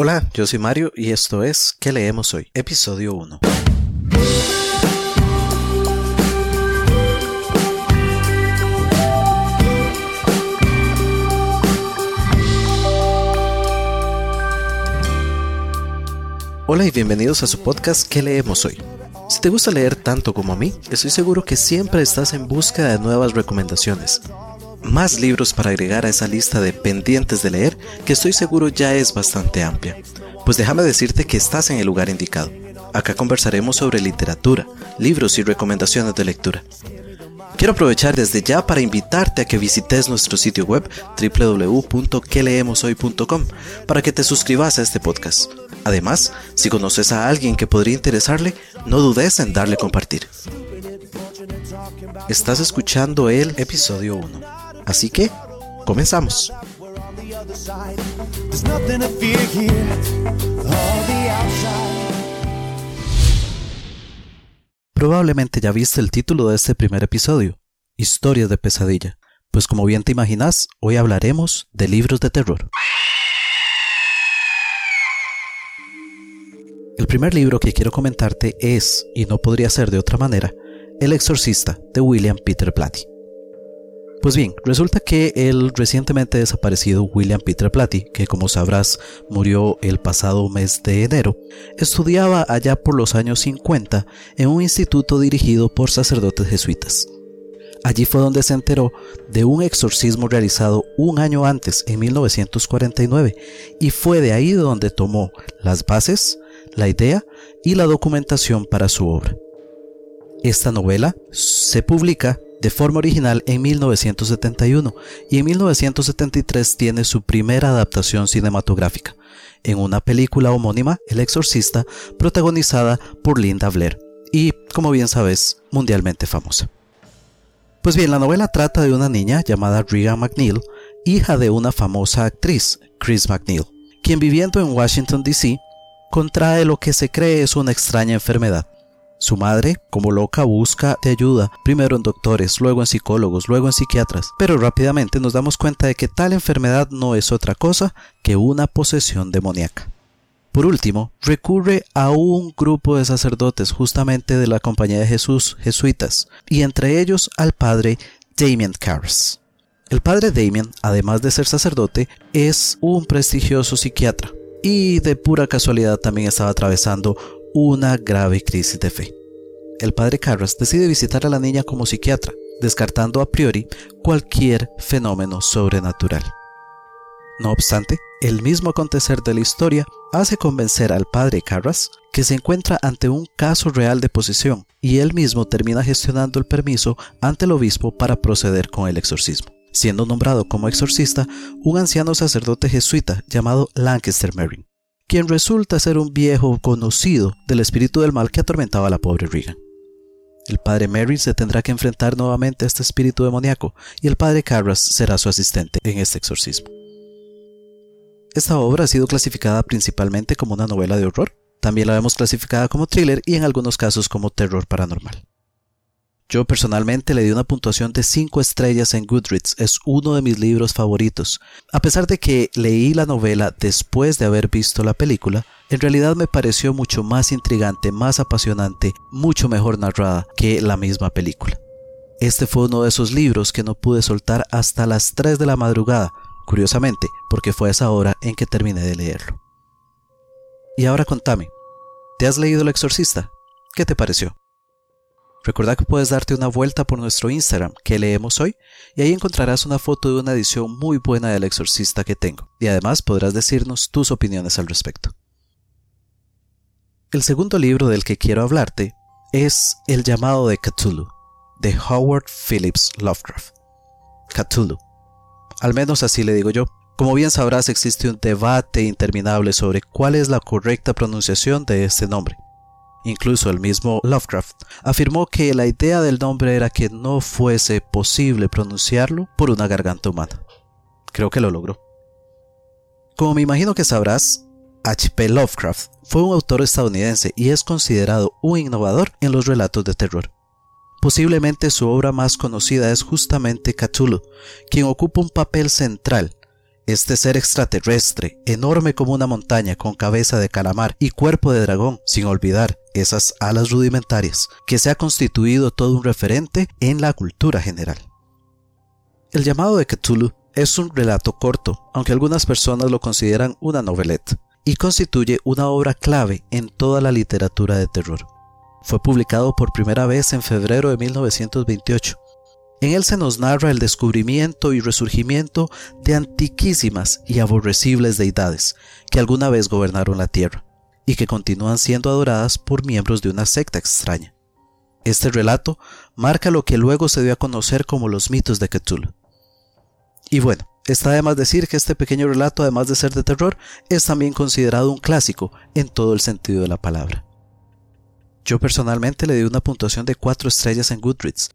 Hola, yo soy Mario y esto es ¿Qué leemos hoy? Episodio 1. Hola y bienvenidos a su podcast ¿Qué leemos hoy? Si te gusta leer tanto como a mí, estoy seguro que siempre estás en busca de nuevas recomendaciones. Más libros para agregar a esa lista de pendientes de leer que estoy seguro ya es bastante amplia. Pues déjame decirte que estás en el lugar indicado. Acá conversaremos sobre literatura, libros y recomendaciones de lectura. Quiero aprovechar desde ya para invitarte a que visites nuestro sitio web www.queleemoshoy.com para que te suscribas a este podcast. Además, si conoces a alguien que podría interesarle, no dudes en darle compartir. Estás escuchando el episodio 1. Así que, comenzamos. Probablemente ya viste el título de este primer episodio, Historias de pesadilla, pues como bien te imaginas, hoy hablaremos de libros de terror. El primer libro que quiero comentarte es, y no podría ser de otra manera, El exorcista de William Peter Blatty. Pues bien, resulta que el recientemente desaparecido William Peter Blatty, que como sabrás murió el pasado mes de enero, estudiaba allá por los años 50 en un instituto dirigido por sacerdotes jesuitas. Allí fue donde se enteró de un exorcismo realizado un año antes, en 1949, y fue de ahí donde tomó las bases, la idea y la documentación para su obra. Esta novela se publica de forma original en 1971 y en 1973 tiene su primera adaptación cinematográfica, en una película homónima, El Exorcista, protagonizada por Linda Blair y, como bien sabes, mundialmente famosa. Pues bien, la novela trata de una niña llamada Regan McNeil, hija de una famosa actriz, Chris McNeil, quien viviendo en Washington, D.C., contrae lo que se cree es una extraña enfermedad su madre, como loca, busca de ayuda, primero en doctores, luego en psicólogos, luego en psiquiatras, pero rápidamente nos damos cuenta de que tal enfermedad no es otra cosa que una posesión demoníaca. Por último, recurre a un grupo de sacerdotes justamente de la Compañía de Jesús, jesuitas, y entre ellos al padre Damien Carras. El padre Damien, además de ser sacerdote, es un prestigioso psiquiatra, y de pura casualidad también estaba atravesando una grave crisis de fe. El padre Carras decide visitar a la niña como psiquiatra, descartando a priori cualquier fenómeno sobrenatural. No obstante, el mismo acontecer de la historia hace convencer al padre Carras que se encuentra ante un caso real de posesión y él mismo termina gestionando el permiso ante el obispo para proceder con el exorcismo, siendo nombrado como exorcista un anciano sacerdote jesuita llamado Lancaster Merrin quien resulta ser un viejo conocido del espíritu del mal que atormentaba a la pobre Regan. El padre Mary se tendrá que enfrentar nuevamente a este espíritu demoníaco y el padre Carras será su asistente en este exorcismo. Esta obra ha sido clasificada principalmente como una novela de horror, también la vemos clasificada como thriller y en algunos casos como terror paranormal. Yo personalmente le di una puntuación de 5 estrellas en Goodreads, es uno de mis libros favoritos. A pesar de que leí la novela después de haber visto la película, en realidad me pareció mucho más intrigante, más apasionante, mucho mejor narrada que la misma película. Este fue uno de esos libros que no pude soltar hasta las 3 de la madrugada, curiosamente, porque fue esa hora en que terminé de leerlo. Y ahora contame, ¿te has leído El Exorcista? ¿Qué te pareció? Recuerda que puedes darte una vuelta por nuestro Instagram, que leemos hoy, y ahí encontrarás una foto de una edición muy buena del exorcista que tengo, y además podrás decirnos tus opiniones al respecto. El segundo libro del que quiero hablarte es El llamado de Cthulhu, de Howard Phillips Lovecraft. Cthulhu. Al menos así le digo yo. Como bien sabrás, existe un debate interminable sobre cuál es la correcta pronunciación de este nombre. Incluso el mismo Lovecraft afirmó que la idea del nombre era que no fuese posible pronunciarlo por una garganta humana. Creo que lo logró. Como me imagino que sabrás, H.P. Lovecraft fue un autor estadounidense y es considerado un innovador en los relatos de terror. Posiblemente su obra más conocida es justamente Cthulhu, quien ocupa un papel central Este ser extraterrestre, enorme como una montaña, con cabeza de calamar y cuerpo de dragón, sin olvidar esas alas rudimentarias, que se ha constituido todo un referente en la cultura general. El llamado de Cthulhu es un relato corto, aunque algunas personas lo consideran una novelette, y constituye una obra clave en toda la literatura de terror. Fue publicado por primera vez en febrero de 1928. En él se nos narra el descubrimiento y resurgimiento de antiquísimas y aborrecibles deidades que alguna vez gobernaron la Tierra y que continúan siendo adoradas por miembros de una secta extraña. Este relato marca lo que luego se dio a conocer como los mitos de Cthulhu. Y bueno, está de más decir que este pequeño relato, además de ser de terror, es también considerado un clásico en todo el sentido de la palabra. Yo personalmente le di una puntuación de 4 estrellas en Goodreads.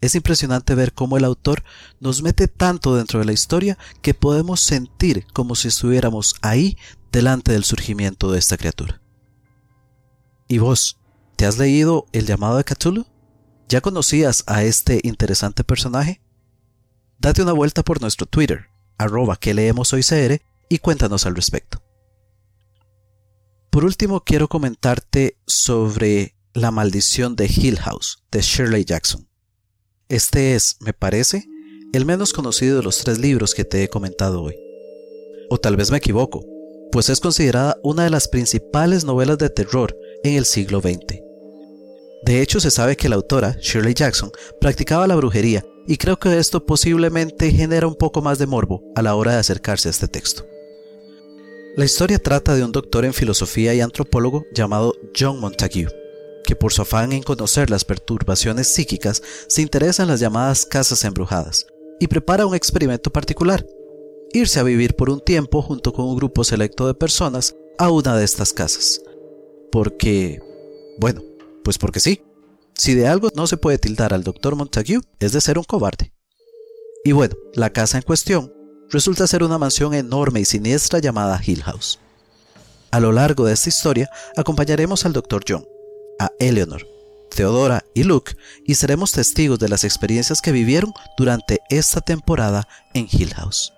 Es impresionante ver cómo el autor nos mete tanto dentro de la historia que podemos sentir como si estuviéramos ahí delante del surgimiento de esta criatura. ¿Y vos? ¿Te has leído El llamado de Cthulhu? ¿Ya conocías a este interesante personaje? Date una vuelta por nuestro Twitter, arroba que leemos hoy y cuéntanos al respecto. Por último, quiero comentarte sobre La maldición de Hill House de Shirley Jackson. Este es, me parece, el menos conocido de los tres libros que te he comentado hoy. O tal vez me equivoco, pues es considerada una de las principales novelas de terror en el siglo XX. De hecho, se sabe que la autora, Shirley Jackson, practicaba la brujería y creo que esto posiblemente genera un poco más de morbo a la hora de acercarse a este texto. La historia trata de un doctor en filosofía y antropólogo llamado John Montague, que por su afán en conocer las perturbaciones psíquicas se interesa en las llamadas casas embrujadas y prepara un experimento particular, irse a vivir por un tiempo junto con un grupo selecto de personas a una de estas casas. Porque, bueno, pues porque sí. Si de algo no se puede tildar al doctor Montague es de ser un cobarde. Y bueno, la casa en cuestión resulta ser una mansión enorme y siniestra llamada Hill House. A lo largo de esta historia acompañaremos al Dr. John, a Eleanor, Theodora y Luke y seremos testigos de las experiencias que vivieron durante esta temporada en Hill House.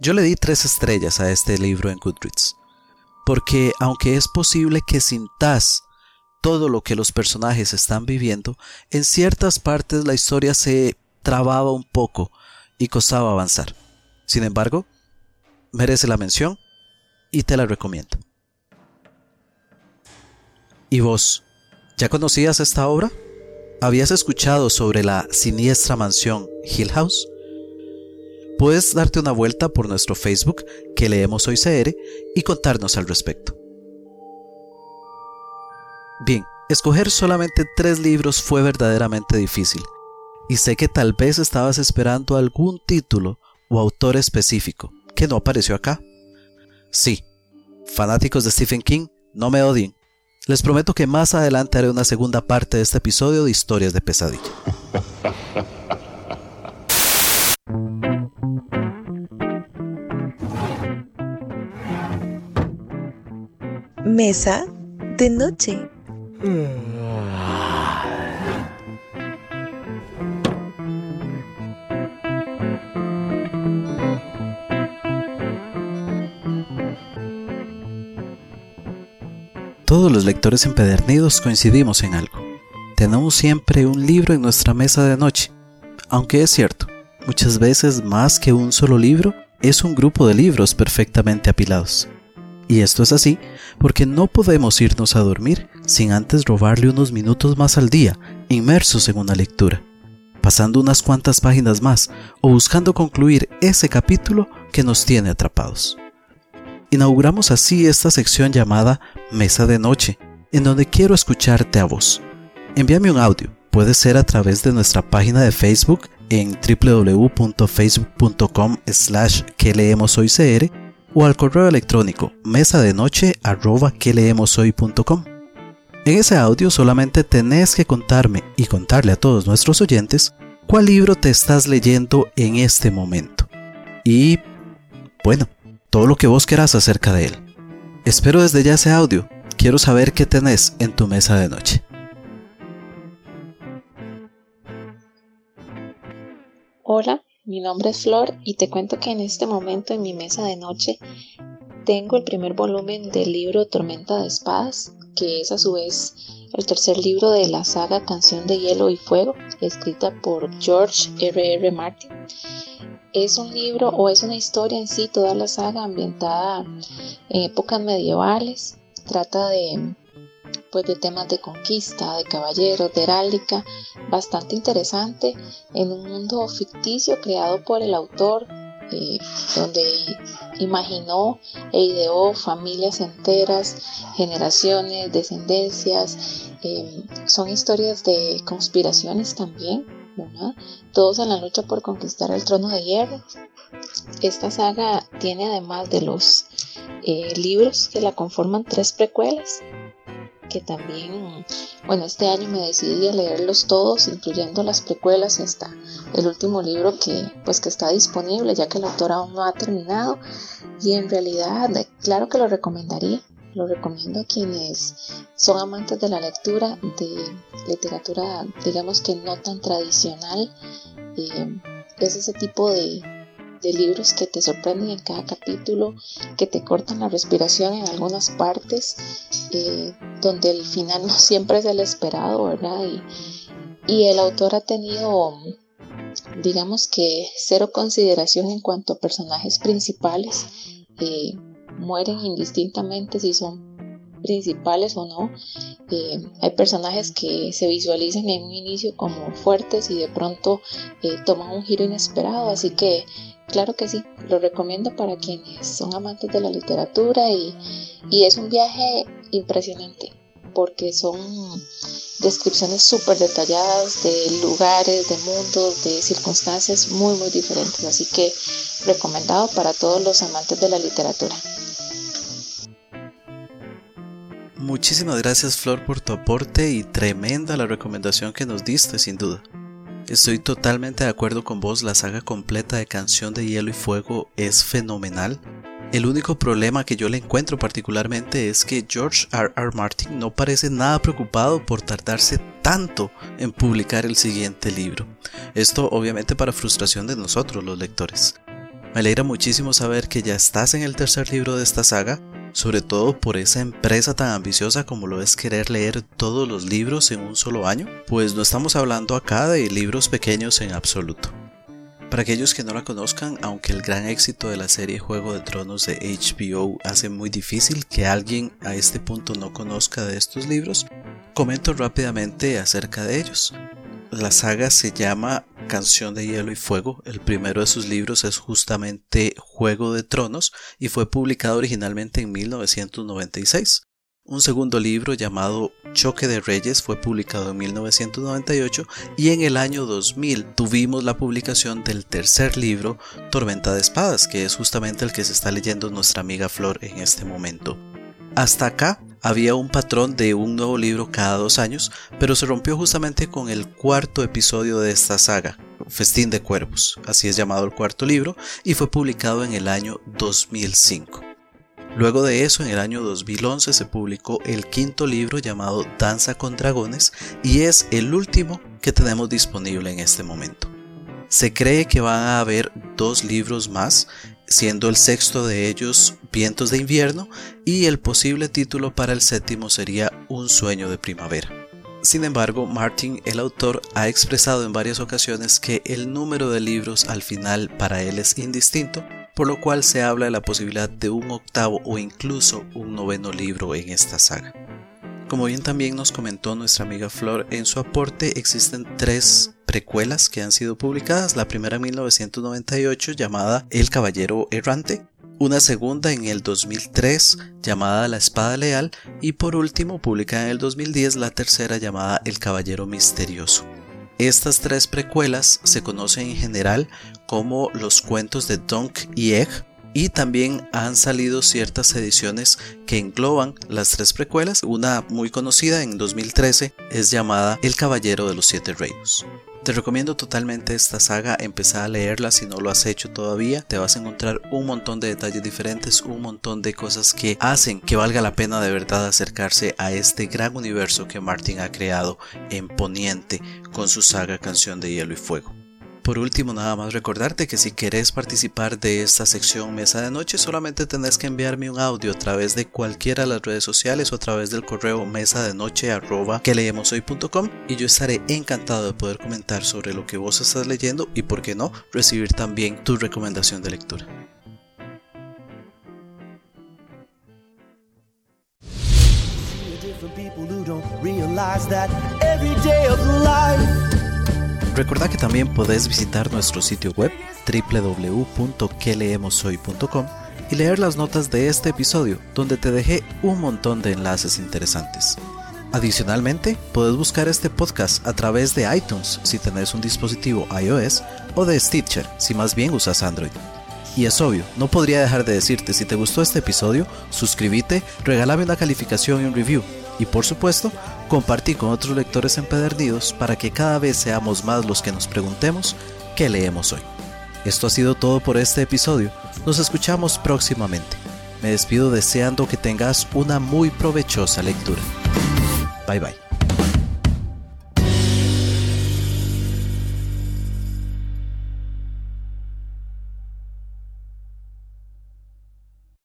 Yo le di tres estrellas a este libro en Goodreads, porque aunque es posible que sintas todo lo que los personajes están viviendo, en ciertas partes la historia se trababa un poco y costaba avanzar. Sin embargo, merece la mención y te la recomiendo. ¿Y vos? ¿Ya conocías esta obra? ¿Habías escuchado sobre la siniestra mansión Hill House? Puedes darte una vuelta por nuestro Facebook que leemos hoy CR y contarnos al respecto. Bien, escoger solamente tres libros fue verdaderamente difícil, y sé que tal vez estabas esperando algún título o autor específico que no apareció acá. Sí, fanáticos de Stephen King, no me odien. Les prometo que más adelante haré una segunda parte de este episodio de Historias de Pesadilla. Mesa de noche. Todos los lectores empedernidos coincidimos en algo. Tenemos siempre un libro en nuestra mesa de noche. Aunque es cierto, muchas veces más que un solo libro, es un grupo de libros perfectamente apilados. Y esto es así porque no podemos irnos a dormir sin antes robarle unos minutos más al día, inmersos en una lectura, pasando unas cuantas páginas más o buscando concluir ese capítulo que nos tiene atrapados. Inauguramos así esta sección llamada Mesa de Noche, en donde quiero escucharte a vos. Envíame un audio, puede ser a través de nuestra página de Facebook en www.facebook.com slash que leemos hoy o al correo electrónico mesa de noche arroba que leemos. En ese audio solamente tenés que contarme y contarle a todos nuestros oyentes cuál libro te estás leyendo en este momento. Y, bueno, todo lo que vos querás acerca de él. Espero desde ya ese audio. Quiero saber qué tenés en tu mesa de noche. Hola, mi nombre es Flor y te cuento que en este momento en mi mesa de noche tengo el primer volumen del libro Tormenta de Espadas, que es a su vez el tercer libro de la saga Canción de Hielo y Fuego, escrita por George R. R. Martin. Es un libro o es una historia en sí, toda la saga ambientada en épocas medievales. Trata de pues de temas de conquista, de caballeros, de heráldica, bastante interesante en un mundo ficticio creado por el autor, eh, donde imaginó e ideó familias enteras, generaciones, descendencias. Eh, son historias de conspiraciones también, todos en la lucha por conquistar el trono de hierro. Esta saga tiene además de los eh, libros que la conforman tres precuelas que también, bueno, este año me decidí a leerlos todos, incluyendo las precuelas hasta el último libro que, pues, que está disponible, ya que el autor aún no ha terminado. Y en realidad, claro que lo recomendaría. Lo recomiendo a quienes son amantes de la lectura, de literatura, digamos que no tan tradicional. Eh, es ese tipo de, libros que te sorprenden en cada capítulo, que te cortan la respiración en algunas partes, eh, donde el final no siempre es el esperado, ¿verdad? Y, el autor ha tenido, digamos que, cero consideración en cuanto a personajes principales. Eh, mueren indistintamente si son principales o no. Eh, hay personajes que se visualizan en un inicio como fuertes y de pronto toman un giro inesperado, así que Claro que sí, lo recomiendo para quienes son amantes de la literatura y, es un viaje impresionante porque son descripciones súper detalladas de lugares, de mundos, de circunstancias muy muy diferentes. Así que recomendado para todos los amantes de la literatura. Muchísimas gracias Flor por tu aporte y tremenda la recomendación que nos diste sin duda. Estoy totalmente de acuerdo con vos, la saga completa de Canción de Hielo y Fuego es fenomenal. El único problema que yo le encuentro particularmente es que George R. R. Martin no parece nada preocupado por tardarse tanto en publicar el siguiente libro. Esto obviamente para frustración de nosotros los lectores. Me alegra muchísimo saber que ya estás en el tercer libro de esta saga sobre todo por esa empresa tan ambiciosa como lo es querer leer todos los libros en un solo año, pues no estamos hablando acá de libros pequeños en absoluto. Para aquellos que no la conozcan, aunque el gran éxito de la serie Juego de Tronos de HBO hace muy difícil que alguien a este punto no conozca de estos libros, comento rápidamente acerca de ellos. La saga se llama Canción de Hielo y Fuego. El primero de sus libros es justamente Juego de Tronos y fue publicado originalmente en 1996. Un segundo libro llamado Choque de Reyes fue publicado en 1998 y en el año 2000 tuvimos la publicación del tercer libro Tormenta de Espadas, que es justamente el que se está leyendo nuestra amiga Flor en este momento. Hasta acá había un patrón de un nuevo libro cada dos años, pero se rompió justamente con el cuarto episodio de esta saga, Festín de Cuervos, así es llamado el cuarto libro, y fue publicado en el año 2005. Luego de eso, en el año 2011 se publicó el quinto libro llamado Danza con Dragones y es el último que tenemos disponible en este momento. Se cree que van a haber dos libros más siendo el sexto de ellos Vientos de invierno y el posible título para el séptimo sería Un sueño de primavera. Sin embargo, Martin, el autor, ha expresado en varias ocasiones que el número de libros al final para él es indistinto, por lo cual se habla de la posibilidad de un octavo o incluso un noveno libro en esta saga. Como bien también nos comentó nuestra amiga Flor en su aporte, existen tres precuelas que han sido publicadas, la primera en 1998 llamada El Caballero Errante, una segunda en el 2003 llamada La Espada Leal. Y por último publicada en el 2010 la tercera llamada El Caballero Misterioso. Estas tres precuelas se conocen en general como los cuentos de Dunk y Egg y también han salido ciertas ediciones que engloban las tres precuelas. Una muy conocida en 2013 es llamada El Caballero de los Siete Reinos. Te recomiendo totalmente esta saga, empezar a leerla si no lo has hecho todavía. Te vas a encontrar un montón de detalles diferentes, un montón de cosas que hacen que valga la pena de verdad acercarse a este gran universo que Martin ha creado en Poniente con su saga Canción de Hielo y Fuego. Por último, nada más recordarte que si querés participar de esta sección Mesa de Noche, solamente tenés que enviarme un audio a través de cualquiera de las redes sociales o a través del correo mesa de noche que leemos hoy.com y yo estaré encantado de poder comentar sobre lo que vos estás leyendo y, por qué no, recibir también tu recomendación de lectura. Recuerda que también puedes visitar nuestro sitio web www.queleemoshoy.com y leer las notas de este episodio, donde te dejé un montón de enlaces interesantes. Adicionalmente, puedes buscar este podcast a través de iTunes si tenés un dispositivo iOS o de Stitcher si más bien usas Android. Y es obvio, no podría dejar de decirte si te gustó este episodio, suscríbete, regálame una calificación y un review. Y por supuesto, compartí con otros lectores empedernidos para que cada vez seamos más los que nos preguntemos qué leemos hoy. Esto ha sido todo por este episodio. Nos escuchamos próximamente. Me despido deseando que tengas una muy provechosa lectura. Bye bye.